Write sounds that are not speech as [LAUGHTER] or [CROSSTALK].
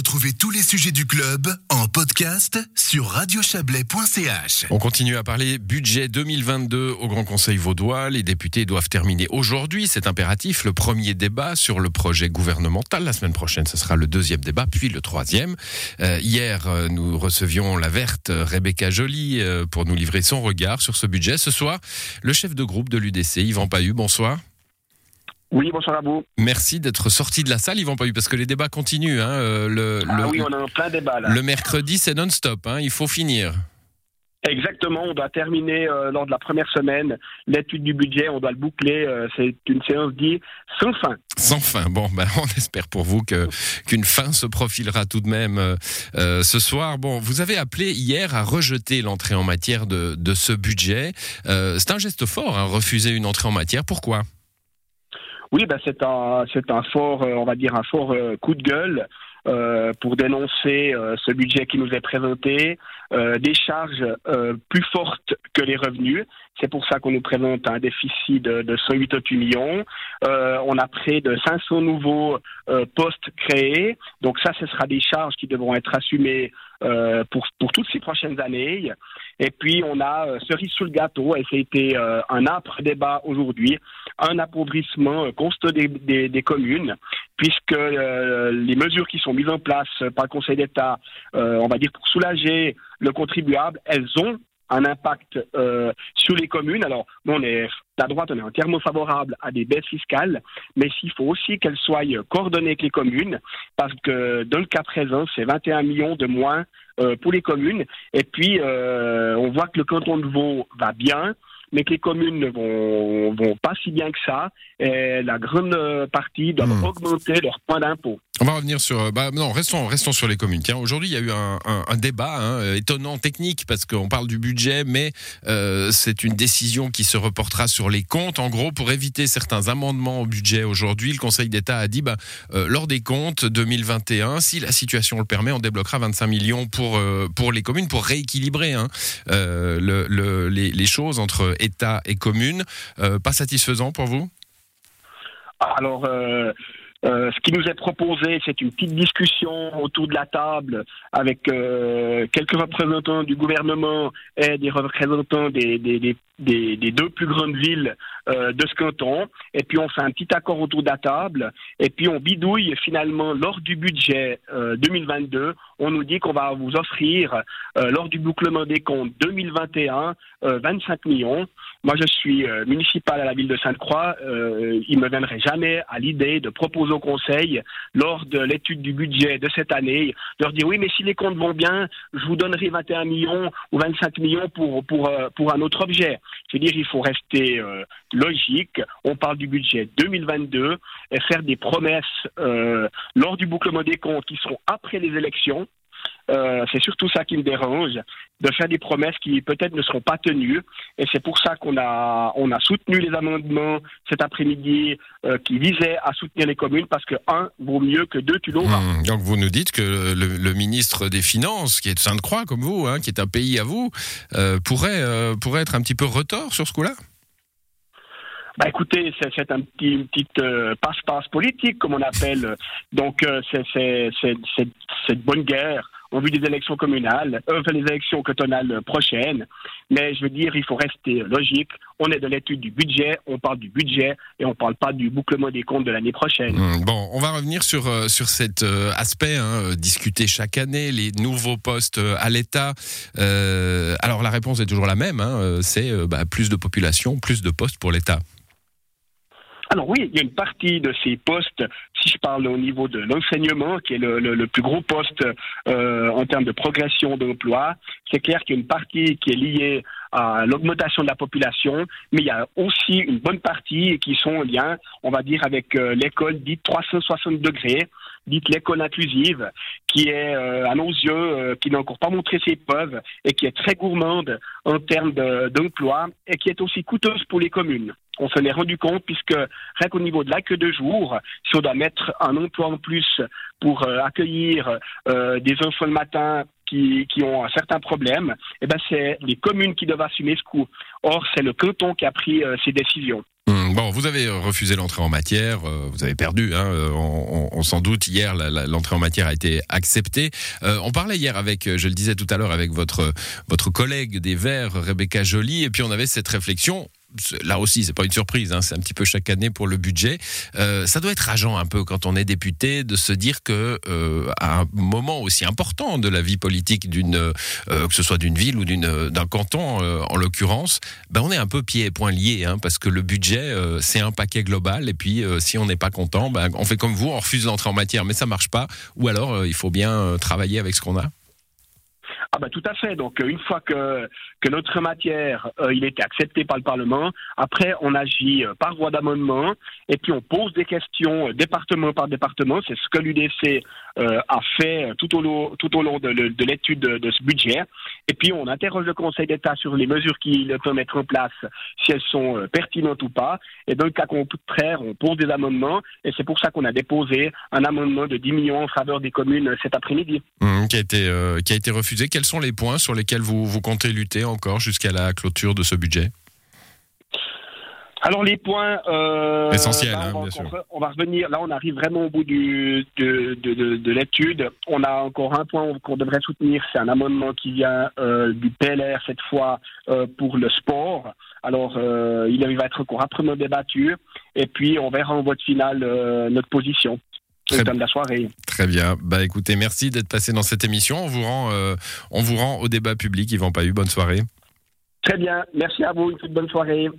Retrouvez tous les sujets du club en podcast sur radiochablais.ch. On continue à parler budget 2022 au Grand Conseil vaudois. Les députés doivent terminer aujourd'hui, c'est impératif, le premier débat sur le projet gouvernemental. La semaine prochaine, ce sera le deuxième débat, puis le troisième. Euh, hier, euh, nous recevions la verte Rebecca Joly euh, pour nous livrer son regard sur ce budget. Ce soir, le chef de groupe de l'UDC, Yvan Pahu, bonsoir. Oui, bonsoir à vous. Merci d'être sorti de la salle, Yvan Pahu, parce que les débats continuent. Hein. Euh, Le, Ah le- oui, on a un plein débat là. le mercredi, c'est non-stop. Hein. Il faut finir. Exactement, on doit terminer euh, lors de la première semaine l'étude du budget, on doit le boucler. euh, c'est une séance dit sans fin. Sans fin. Bon, ben, [LAUGHS] on espère pour vous que qu'une fin se profilera tout de même euh, ce soir. Bon, vous avez appelé hier à rejeter l'entrée en matière de, de ce budget. C'est un geste fort, hein, refuser une entrée en matière. Pourquoi? Oui, ben c'est un, c'est un fort, euh, on va dire un fort euh, coup de gueule euh, pour dénoncer euh, ce budget qui nous est présenté, euh, des charges euh, plus fortes que les revenus. C'est pour ça qu'on nous présente un déficit de, de 188 millions. Euh, on a près de 500 nouveaux postes créés. Donc ça, ce sera des charges qui devront être assumées pour, pour toutes ces prochaines années. Et puis, on a cerise sous le gâteau, et c'était euh, un âpre débat aujourd'hui, un appauvrissement constant des, des communes, puisque euh, les mesures qui sont mises en place par le Conseil d'État, euh, on va dire pour soulager le contribuable, elles ont un impact euh, sur les communes. Alors, nous, on est, la droite, on est entièrement favorable à des baisses fiscales, mais s'il faut aussi qu'elles soient coordonnées avec les communes, parce que dans le cas présent, c'est 21 millions de moins euh, pour les communes. Et puis, euh, on voit que le canton de Vaud va bien, mais que les communes ne vont, vont pas si bien que ça. Et la grande partie doivent Hmm. augmenter leur point d'impôt. On va revenir sur. euh, Bah, non, restons, restons sur les communes. Tiens, aujourd'hui, il y a eu un, un- un débat hein, étonnant, technique, parce qu'on parle du budget, mais euh, c'est une décision qui se reportera sur les comptes. En gros, pour éviter certains amendements au budget aujourd'hui, le Conseil d'État a dit, bah, euh, lors des comptes 2021, si la situation le permet, on débloquera 25 millions pour euh, pour les communes pour rééquilibrer hein, le, le- les, les choses entre État et communes. Euh, pas satisfaisant pour vous? Alors, euh, euh, ce qui nous est proposé, c'est une petite discussion autour de la table avec quelques représentants du gouvernement et des représentants des, deux plus grandes villes de ce canton. Et puis, on fait un petit accord autour de la table. Et puis, on bidouille finalement lors du budget euh, 2022. On nous dit qu'on va vous offrir, lors du bouclement des comptes 2021, euh, 25 millions. Moi, je suis euh, municipal à la ville de Sainte-Croix. Euh, il me viendrait jamais à l'idée de proposer au Conseil, lors de l'étude du budget de cette année, de leur dire oui, mais si les comptes vont bien, je vous donnerai 21 millions ou 25 millions pour pour euh, pour un autre objet. Je veux dire, il faut rester euh, logique. On parle du budget 2022 et faire des promesses euh, lors du bouclement des comptes qui seront après les élections. Euh, c'est surtout ça qui me dérange, de faire des promesses qui peut-être ne seront pas tenues. Et c'est pour ça qu'on a, on a soutenu les amendements cet après-midi euh, qui visaient à soutenir les communes parce que un vaut mieux que deux, tu l'auras. Hum, donc vous nous dites que le, le ministre des Finances, qui est de Sainte-Croix comme vous, hein, qui est un pays à vous, euh, pourrait, pourrait être un petit peu retort sur ce coup-là? Bah écoutez, c'est un petit, une petite euh, passe-passe politique, comme on appelle. Donc euh, c'est- de bonne guerre en vue des élections communales, euh, enfin, les élections cantonales prochaines. Mais je veux dire, il faut rester logique. On est de l'étude du budget, on parle du budget et on parle pas du bouclement des comptes de l'année prochaine. Hum, Bon, on va revenir sur, euh, sur cet euh, aspect, hein, euh, discuter chaque année, les nouveaux postes euh, à l'État. Euh, alors la réponse est toujours la même, hein, euh, c'est euh, bah, plus de population, plus de postes pour l'État. Alors oui, il y a une partie de ces postes, si je parle au niveau de l'enseignement, qui est le, le- le plus gros poste euh, en termes de progression d'emploi, c'est clair qu'il y a une partie qui est liée à l'augmentation de la population, mais il y a aussi une bonne partie qui sont en lien, on va dire, avec euh, l'école dite 360 degrés, dite l'école inclusive, qui est, euh, à nos yeux, euh, qui n'a encore pas montré ses preuves et qui est très gourmande en termes de- d'emploi et qui est aussi coûteuse pour les communes. On s'en est rendu compte puisque rien qu'au niveau de l'accueil de jour, si on doit mettre un emploi en plus pour euh, accueillir euh, des enfants le matin qui, qui ont un certain problème, eh ben c'est les communes qui doivent assumer ce coût. Or, c'est le canton qui a pris euh, ces décisions. Hum, bon, vous avez refusé l'entrée en matière, vous avez perdu, hein, on, on, s'en doute. Hier, l'entrée en matière a été acceptée. On parlait hier avec, je le disais tout à l'heure, avec votre votre collègue des Verts, Rebecca Joly, et puis on avait cette réflexion là aussi, c'est pas une surprise, hein, c'est un petit peu chaque année pour le budget. Euh, ça doit être rageant un peu quand on est député de se dire que euh, à un moment aussi important de la vie politique d'une, euh, que ce soit d'une ville ou d'un canton en l'occurrence, ben on est un peu pieds et poings liés, hein, parce que le budget c'est un paquet global et puis si on n'est pas content, ben, on fait comme vous, on refuse d'entrer en matière, mais ça marche pas, ou alors il faut bien travailler avec ce qu'on a. Ah bah tout à fait. Donc une fois que, que notre matière euh, il était accepté par le Parlement, après on agit euh, par voie d'amendement et puis on pose des questions département par département. C'est ce que l'UDC a fait tout au long, tout au long de, de l'étude de, ce budget. Et puis on interroge le Conseil d'État sur les mesures qu'il peut mettre en place, si elles sont pertinentes ou pas. Et dans le cas contraire, on pose des amendements. Et c'est pour ça qu'on a déposé un amendement de 10 millions en faveur des communes cet après-midi. Mmh, qui, a été, qui a été refusé quels sont les points sur lesquels vous, vous comptez lutter encore jusqu'à la clôture de ce budget alors les points euh, essentiels, hein, on, bien sûr. On va revenir. Là, on arrive vraiment au bout du, de, de, de, l'étude. On a encore un point qu'on devrait soutenir, c'est un amendement qui vient euh, du PLR cette fois euh, pour le sport. Alors il va être encore âprement débattu, et puis on verra en vote final notre position. Très, de la soirée. Très bien. Bah écoutez, merci d'être passé dans cette émission. On vous rend, euh, on vous rend au débat public. Yvan Pahu, bonne soirée. Très bien. Merci à vous. Une toute bonne soirée.